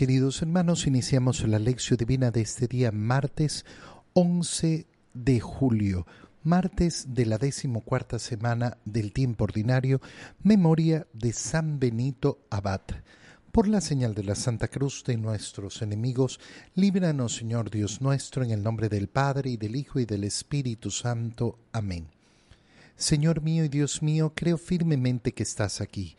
Queridos hermanos, iniciamos la lección divina de este día martes 11 de julio, martes de la decimocuarta semana del tiempo ordinario, memoria de San Benito Abad. Por la señal de la Santa Cruz de nuestros enemigos, líbranos, Señor Dios nuestro, en el nombre del Padre, y del Hijo, y del Espíritu Santo. Amén. Señor mío y Dios mío, creo firmemente que estás aquí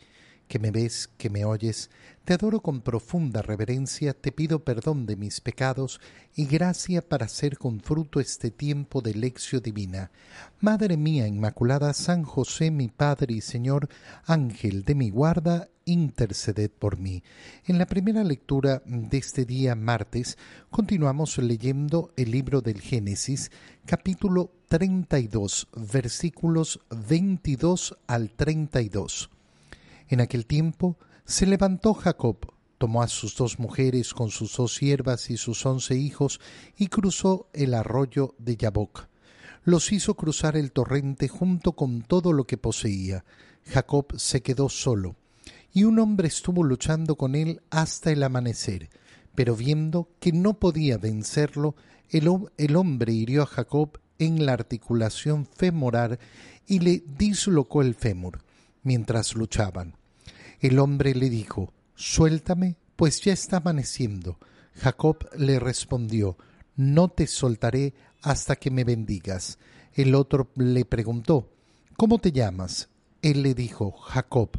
que me ves, que me oyes, te adoro con profunda reverencia, te pido perdón de mis pecados y gracia para hacer con fruto este tiempo de lección divina. Madre mía Inmaculada, San José, mi Padre y Señor, Ángel de mi guarda, interceded por mí. En la primera lectura de este día martes continuamos leyendo el libro del Génesis, capítulo 32, versículos 22 al 32. En aquel tiempo se levantó Jacob, tomó a sus dos mujeres con sus dos siervas y sus once hijos y cruzó el arroyo de Yaboc. Los hizo cruzar el torrente junto con todo lo que poseía. Jacob se quedó solo, y un hombre estuvo luchando con él hasta el amanecer. Pero viendo que no podía vencerlo, el, el hombre hirió a Jacob en la articulación femoral y le dislocó el fémur mientras luchaban. El hombre le dijo, Suéltame, pues ya está amaneciendo. Jacob le respondió, No te soltaré hasta que me bendigas. El otro le preguntó, ¿Cómo te llamas? Él le dijo, Jacob.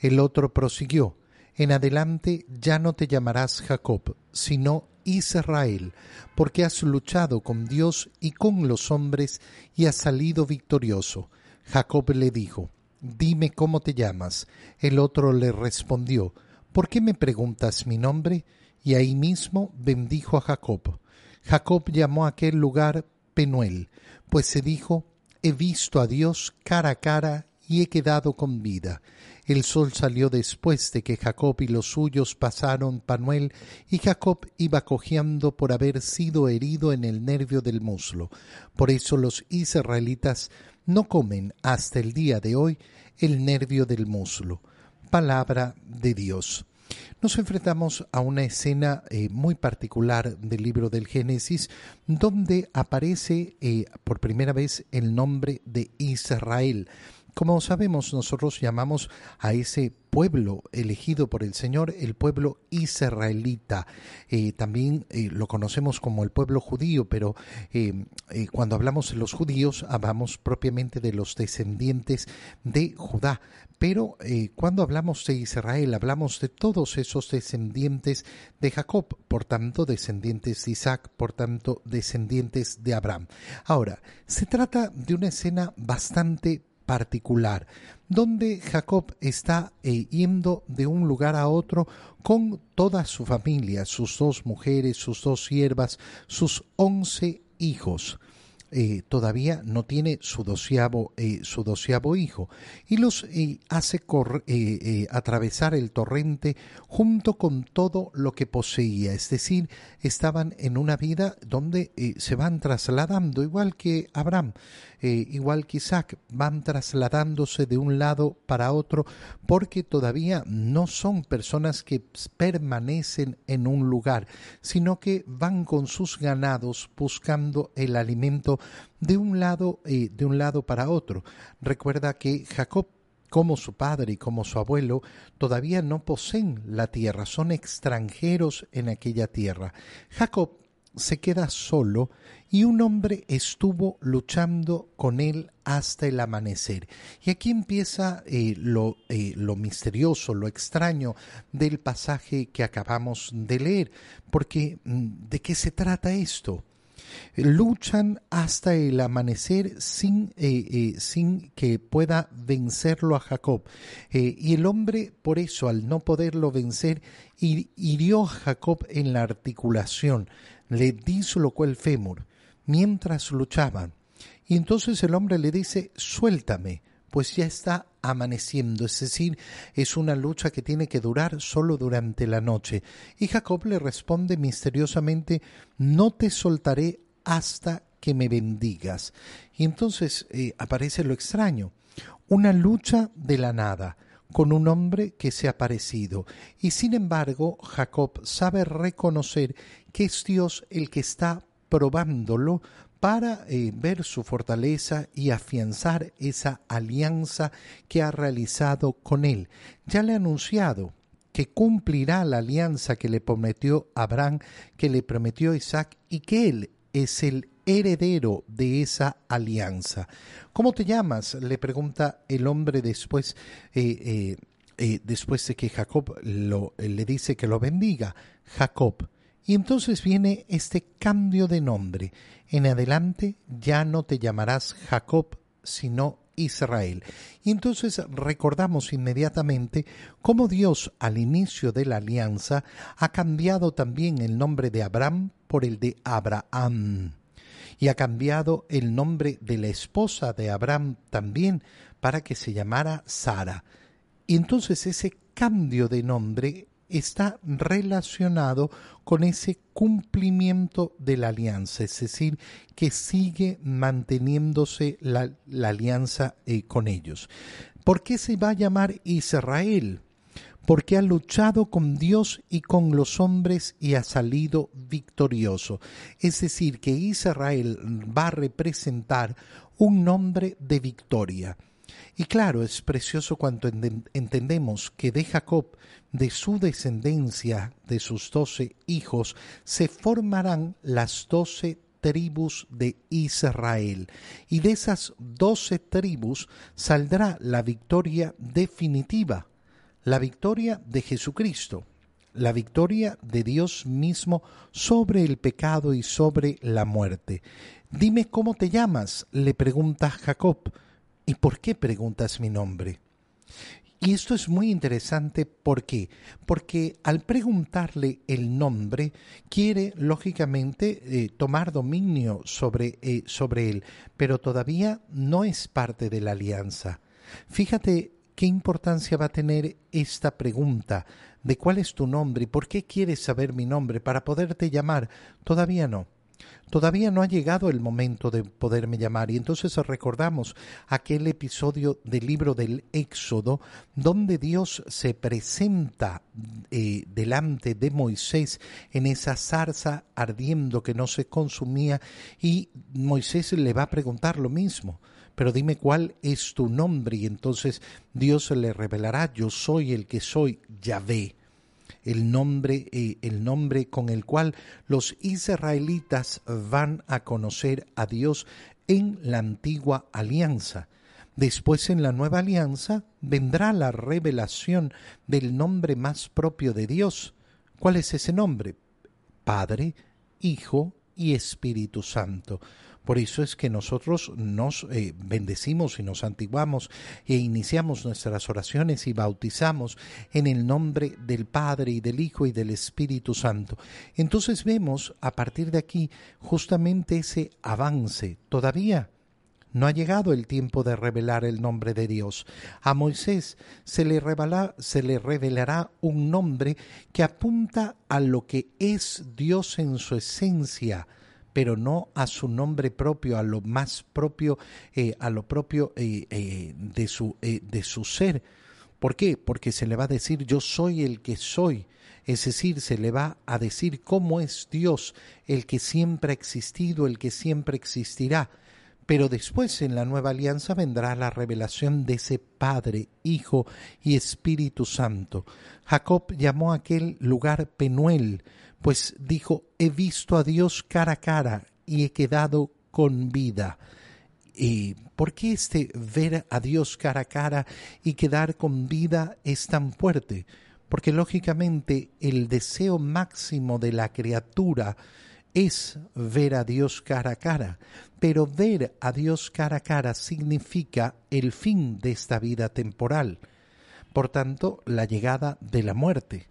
El otro prosiguió, En adelante ya no te llamarás Jacob, sino Israel, porque has luchado con Dios y con los hombres y has salido victorioso. Jacob le dijo, Dime cómo te llamas. El otro le respondió, ¿Por qué me preguntas mi nombre? Y ahí mismo bendijo a Jacob. Jacob llamó a aquel lugar Penuel, pues se dijo, He visto a Dios cara a cara y he quedado con vida. El sol salió después de que Jacob y los suyos pasaron Panuel, y Jacob iba cojeando por haber sido herido en el nervio del muslo. Por eso los israelitas no comen hasta el día de hoy el nervio del muslo. Palabra de Dios. Nos enfrentamos a una escena eh, muy particular del libro del Génesis, donde aparece eh, por primera vez el nombre de Israel. Como sabemos, nosotros llamamos a ese pueblo elegido por el Señor el pueblo israelita. Eh, también eh, lo conocemos como el pueblo judío, pero eh, cuando hablamos de los judíos, hablamos propiamente de los descendientes de Judá. Pero cuando hablamos de Israel, hablamos de todos esos descendientes de Jacob, por tanto descendientes de Isaac, por tanto descendientes de Abraham. Ahora, se trata de una escena bastante particular, donde Jacob está eh, yendo de un lugar a otro con toda su familia, sus dos mujeres, sus dos siervas, sus once hijos. Eh, todavía no tiene su doceavo, eh, su hijo y los hace atravesar el torrente junto con todo lo que poseía, es decir, estaban en una vida donde se van trasladando, igual que Abraham. Eh, igual que Isaac, van trasladándose de un lado para otro porque todavía no son personas que permanecen en un lugar, sino que van con sus ganados buscando el alimento de un lado, eh, de un lado para otro. Recuerda que Jacob como su padre y como su abuelo, todavía no poseen la tierra, son extranjeros en aquella tierra. Jacob se queda solo y un hombre estuvo luchando con él hasta el amanecer. Y aquí empieza eh, lo, eh, lo misterioso, lo extraño del pasaje que acabamos de leer, porque mm, ¿de qué se trata esto? Luchan hasta el amanecer sin, eh, eh, sin que pueda vencerlo a Jacob. Eh, y el hombre, por eso, al no poderlo vencer, hirió a Jacob en la articulación, le dislocó el fémur, mientras luchaban. Y entonces el hombre le dice, suéltame, pues ya está amaneciendo, es decir, es una lucha que tiene que durar solo durante la noche. Y Jacob le responde misteriosamente, no te soltaré hasta que me bendigas. Y entonces eh, aparece lo extraño, una lucha de la nada con un hombre que se ha parecido. Y sin embargo, Jacob sabe reconocer que es Dios el que está probándolo para eh, ver su fortaleza y afianzar esa alianza que ha realizado con él. Ya le ha anunciado que cumplirá la alianza que le prometió Abraham, que le prometió Isaac y que él es el heredero de esa alianza. ¿Cómo te llamas? le pregunta el hombre después, eh, eh, eh, después de que Jacob le dice que lo bendiga. Jacob. Y entonces viene este cambio de nombre. En adelante ya no te llamarás Jacob, sino Israel. Y entonces recordamos inmediatamente cómo Dios al inicio de la alianza ha cambiado también el nombre de Abraham por el de Abraham. Y ha cambiado el nombre de la esposa de Abraham también para que se llamara Sara. Y entonces ese cambio de nombre está relacionado con ese cumplimiento de la alianza, es decir, que sigue manteniéndose la, alianza eh, con ellos. ¿Por qué se va a llamar Israel? Porque ha luchado con Dios y con los hombres y ha salido victorioso. Es decir, que Israel va a representar un nombre de victoria. Y claro, es precioso cuando entendemos que de Jacob, de su descendencia, de sus doce hijos, se formarán las doce tribus de Israel. Y de esas doce tribus saldrá la victoria definitiva, la victoria de Jesucristo, la victoria de Dios mismo sobre el pecado y sobre la muerte. Dime cómo te llamas, le pregunta Jacob. ¿Y por qué preguntas mi nombre? Y esto es muy interesante, ¿por qué? Porque al preguntarle el nombre, quiere lógicamente eh, tomar dominio sobre, eh, sobre él, pero todavía no es parte de la alianza. Fíjate qué importancia va a tener esta pregunta de cuál es tu nombre y por qué quieres saber mi nombre para poderte llamar. Todavía no. Todavía no ha llegado el momento de poderme llamar y entonces recordamos aquel episodio del libro del Éxodo donde Dios se presenta eh, delante de Moisés en esa zarza ardiendo que no se consumía y Moisés le va a preguntar lo mismo pero dime cuál es tu nombre y entonces Dios le revelará yo soy el que soy Yahvé el nombre, eh, el nombre con el cual los israelitas van a conocer a Dios en la antigua alianza. Después en la nueva alianza vendrá la revelación del nombre más propio de Dios. ¿Cuál es ese nombre? Padre, Hijo y Espíritu Santo. Por eso es que nosotros nos eh, bendecimos y nos santiguamos e iniciamos nuestras oraciones y bautizamos en el nombre del Padre y del Hijo y del Espíritu Santo. Entonces vemos a partir de aquí justamente ese avance. Todavía no ha llegado el tiempo de revelar el nombre de Dios. A Moisés se le, se le, revelará un nombre que apunta a lo que es Dios en su esencia, pero no a su nombre propio, a lo más propio, eh, a lo propio eh, eh, de, su, de su ser. ¿Por qué? Porque se le va a decir yo soy el que soy. Es decir, se le va a decir cómo es Dios, el que siempre ha existido, el que siempre existirá. Pero después en la nueva alianza vendrá la revelación de ese Padre, Hijo y Espíritu Santo. Jacob llamó a aquel lugar Penuel, pues dijo, he visto a Dios cara a cara y he quedado con vida. ¿Y por qué este ver a Dios cara a cara y quedar con vida es tan fuerte? Porque lógicamente el deseo máximo de la criatura es ver a Dios cara a cara, pero ver a Dios cara a cara significa el fin de esta vida temporal, por tanto, la llegada de la muerte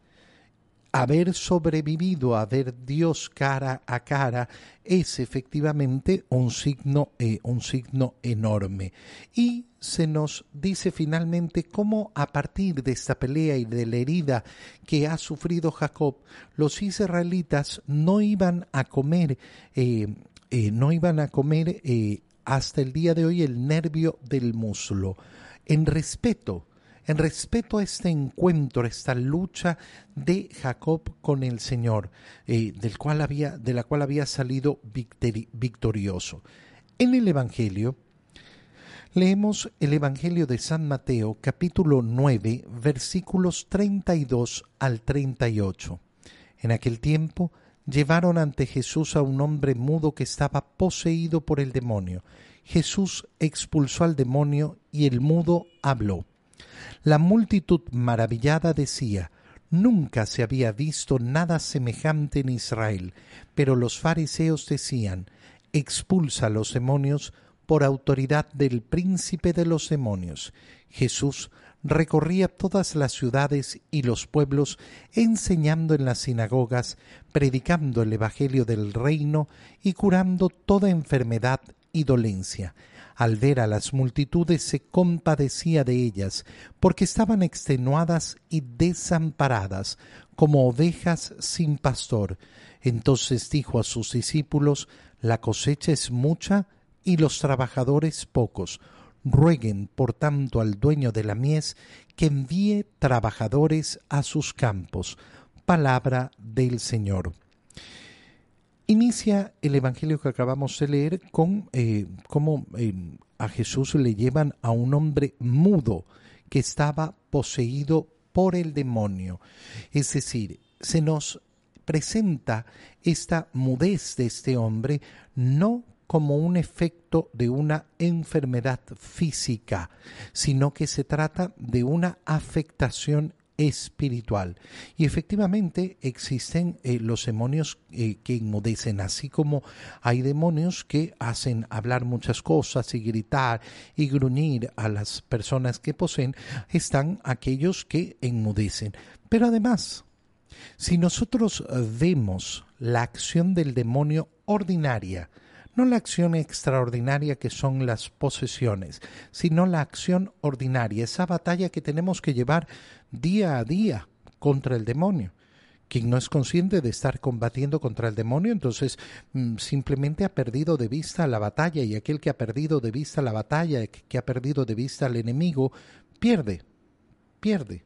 haber sobrevivido a ver Dios cara a cara es efectivamente un signo, eh, un signo enorme. Y se nos dice finalmente cómo a partir de esta pelea y de la herida que ha sufrido Jacob, los israelitas no iban a comer, eh, eh, no iban a comer hasta el día de hoy el nervio del muslo, en respeto en respeto a este encuentro, esta lucha de Jacob con el Señor, eh, del cual había, de la cual había salido victorioso. En el Evangelio, leemos el Evangelio de San Mateo, capítulo 9, versículos 32 al 38. En aquel tiempo llevaron ante Jesús a un hombre mudo que estaba poseído por el demonio. Jesús expulsó al demonio y el mudo habló. La multitud maravillada decía, Nunca se había visto nada semejante en Israel, pero los fariseos decían, Expulsa a los demonios por autoridad del príncipe de los demonios. Jesús recorría todas las ciudades y los pueblos, enseñando en las sinagogas, predicando el Evangelio del reino y curando toda enfermedad y dolencia al ver a las multitudes se compadecía de ellas, porque estaban extenuadas y desamparadas, como ovejas sin pastor. Entonces dijo a sus discípulos, La cosecha es mucha y los trabajadores pocos. Rueguen, por tanto, al dueño de la mies que envíe trabajadores a sus campos. Palabra del Señor. Inicia el Evangelio que acabamos de leer con eh, cómo eh, a Jesús le llevan a un hombre mudo que estaba poseído por el demonio. Es decir, se nos presenta esta mudez de este hombre no como un efecto de una enfermedad física, sino que se trata de una afectación espiritual. Y efectivamente existen eh, los demonios eh, que inmudecen, así como hay demonios que hacen hablar muchas cosas y gritar y gruñir a las personas que poseen, están aquellos que enmudecen. Pero además, si nosotros vemos la acción del demonio ordinaria, no la acción extraordinaria que son las posesiones, sino la acción ordinaria, esa batalla que tenemos que llevar día a día contra el demonio. Quien no es consciente de estar combatiendo contra el demonio, entonces mm, simplemente ha perdido de vista la batalla y aquel que ha perdido de vista la batalla, que ha perdido de vista al enemigo, pierde, pierde.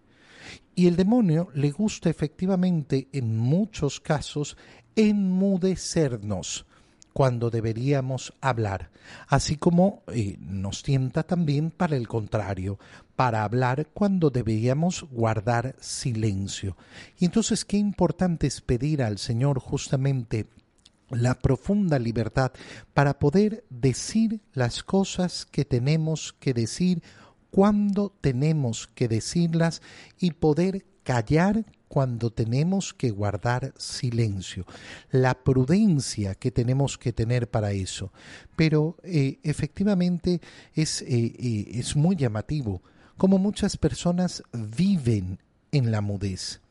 Y el demonio le gusta efectivamente en muchos casos enmudecernos cuando deberíamos hablar, así como eh, nos tienta también para el contrario, para hablar cuando deberíamos guardar silencio. Y entonces qué importante es pedir al Señor justamente la profunda libertad para poder decir las cosas que tenemos que decir cuando tenemos que decirlas y poder callar cuando tenemos que guardar silencio, la prudencia que tenemos que tener para eso. Pero eh, efectivamente es, eh, eh, es muy llamativo como muchas personas viven en la mudez.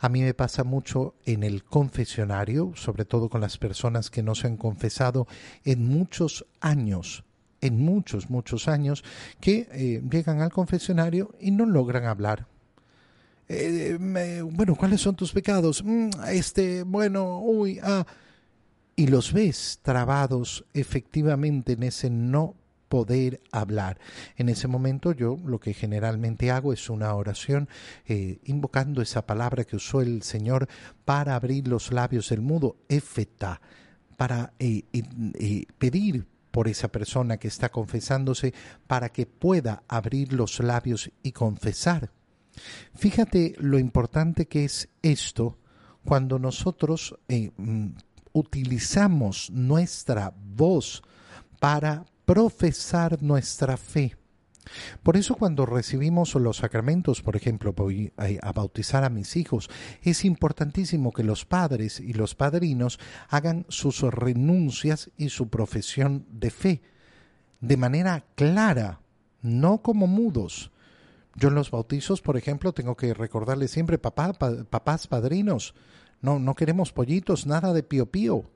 A mí me pasa mucho en el confesionario, sobre todo con las personas que no se han confesado en muchos años, en muchos, muchos años, que llegan al confesionario y no logran hablar eh, bueno, ¿cuáles son tus pecados? Mm, este, bueno, uy, ah. Y los ves trabados efectivamente en ese no poder hablar. En ese momento yo lo que generalmente hago es una oración eh, invocando esa palabra que usó el Señor para abrir los labios del mudo, efeta, para eh, pedir por esa persona que está confesándose para que pueda abrir los labios y confesar. Fíjate lo importante que es esto cuando nosotros eh, mm, utilizamos nuestra voz para profesar nuestra fe. Por eso cuando recibimos los sacramentos, por ejemplo, voy a bautizar a mis hijos, es importantísimo que los padres y los padrinos hagan sus renuncias y su profesión de fe de manera clara, no como mudos. Yo en los bautizos, por ejemplo, tengo que recordarles siempre, papá, papás, padrinos, no, no queremos pollitos, nada de pío pío.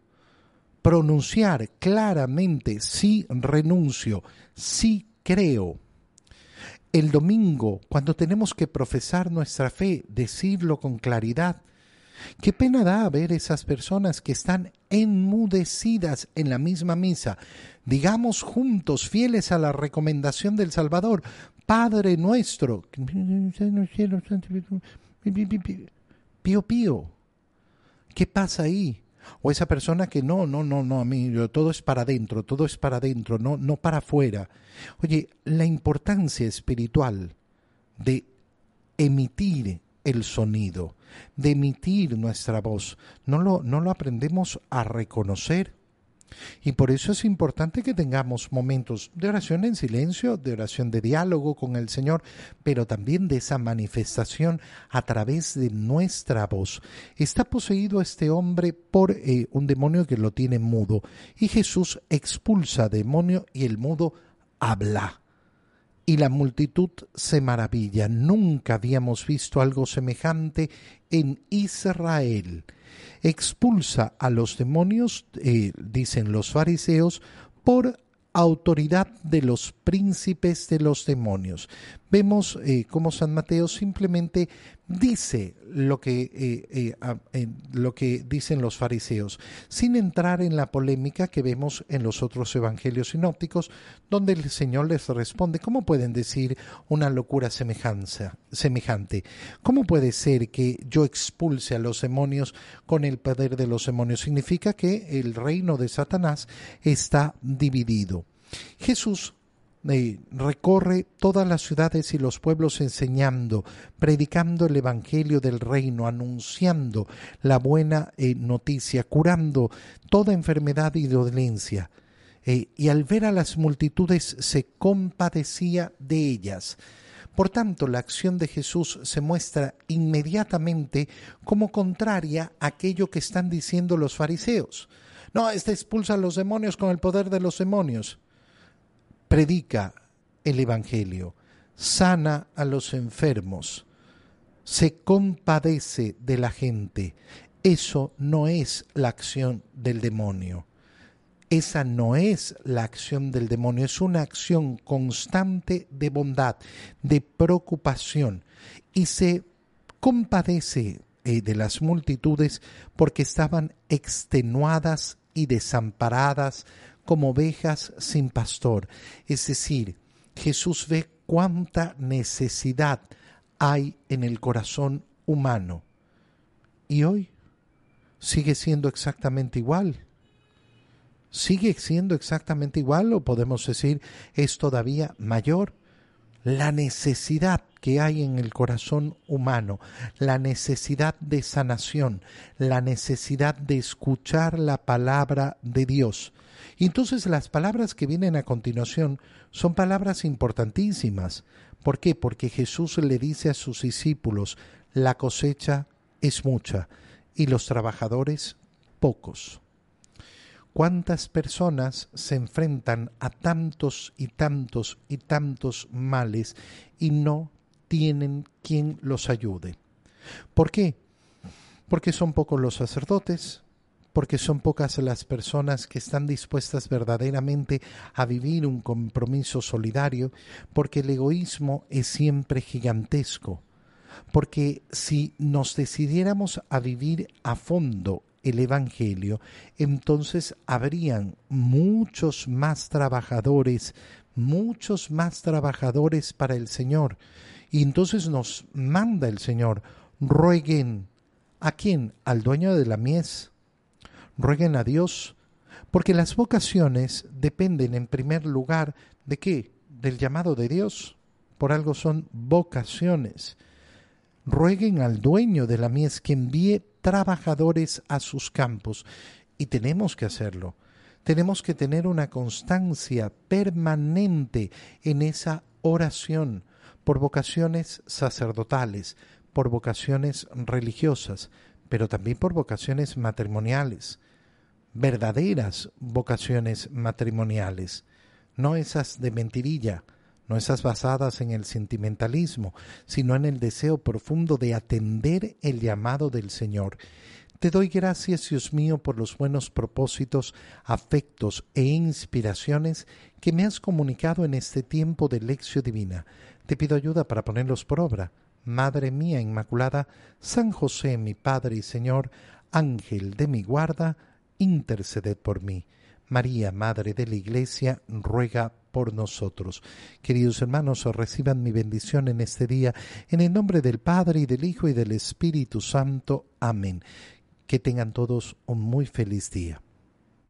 Pronunciar claramente, sí renuncio, sí creo. El domingo, cuando tenemos que profesar nuestra fe, decirlo con claridad. Qué pena da ver esas personas que están enmudecidas en la misma misa. Digamos juntos, fieles a la recomendación del Salvador, Padre nuestro. Pío pío. ¿Qué pasa ahí? O esa persona que no, no, no, no, a mí todo es para adentro, todo es para adentro, no, no para afuera. Oye, la importancia espiritual de emitir el sonido, de emitir nuestra voz, no lo, no lo aprendemos a reconocer y por eso es importante que tengamos momentos de oración en silencio, de oración de diálogo con el Señor, pero también de esa manifestación a través de nuestra voz. Está poseído este hombre por eh, un demonio que lo tiene mudo y Jesús expulsa demonio y el mudo habla. Y la multitud se maravilla. Nunca habíamos visto algo semejante en Israel expulsa a los demonios, eh, dicen los fariseos, por autoridad de los príncipes de los demonios. Vemos eh, cómo San Mateo simplemente dice lo que, eh, eh, lo que dicen los fariseos, sin entrar en la polémica que vemos en los otros evangelios sinópticos, donde el Señor les responde, ¿cómo pueden decir una locura semejanza, semejante? ¿Cómo puede ser que yo expulse a los demonios con el poder de los demonios? Significa que el reino de Satanás está dividido. Jesús recorre todas las ciudades y los pueblos enseñando, predicando el Evangelio del reino, anunciando la buena eh, noticia, curando toda enfermedad y dolencia. Eh, y al ver a las multitudes se compadecía de ellas. Por tanto, la acción de Jesús se muestra inmediatamente como contraria a aquello que están diciendo los fariseos. No, este expulsa a los demonios con el poder de los demonios predica el Evangelio, sana a los enfermos, se compadece de la gente. Eso no es la acción del demonio. Esa no es la acción del demonio, es una acción constante de bondad, de preocupación, y se compadece eh, de las multitudes porque estaban extenuadas y desamparadas como ovejas sin pastor. Es decir, Jesús ve cuánta necesidad hay en el corazón humano. Y hoy sigue siendo exactamente igual. Sigue siendo exactamente igual o podemos decir es todavía mayor la necesidad que hay en el corazón humano, la necesidad de sanación, la necesidad de escuchar la palabra de Dios. Y entonces las palabras que vienen a continuación son palabras importantísimas. ¿Por qué? Porque Jesús le dice a sus discípulos, la cosecha es mucha y los trabajadores pocos. ¿Cuántas personas se enfrentan a tantos y tantos y tantos males y no tienen quien los ayude? ¿Por qué? Porque son pocos los sacerdotes, porque son pocas las personas que están dispuestas verdaderamente a vivir un compromiso solidario, porque el egoísmo es siempre gigantesco, porque si nos decidiéramos a vivir a fondo el Evangelio, entonces habrían muchos más trabajadores, muchos más trabajadores para el Señor. Y entonces nos manda el Señor, rueguen a quién, al dueño de la mies, rueguen a Dios, porque las vocaciones dependen en primer lugar de qué? Del llamado de Dios. Por algo son vocaciones. Rueguen al dueño de la mies que envíe trabajadores a sus campos. Y tenemos que hacerlo. Tenemos que tener una constancia permanente en esa oración por vocaciones sacerdotales, por vocaciones religiosas, pero también por vocaciones matrimoniales, verdaderas vocaciones matrimoniales, no esas de mentirilla, no esas basadas en el sentimentalismo, sino en el deseo profundo de atender el llamado del Señor. Te doy gracias, Dios mío, por los buenos propósitos, afectos e inspiraciones que me has comunicado en este tiempo de lección divina. Te pido ayuda para ponerlos por obra. Madre mía Inmaculada, San José, mi Padre y Señor, Ángel de mi guarda, interceded por mí. María, Madre de la Iglesia, ruega por nosotros. Queridos hermanos, reciban mi bendición en este día, en el nombre del Padre y del Hijo y del Espíritu Santo. Amén. Que tengan todos un muy feliz día.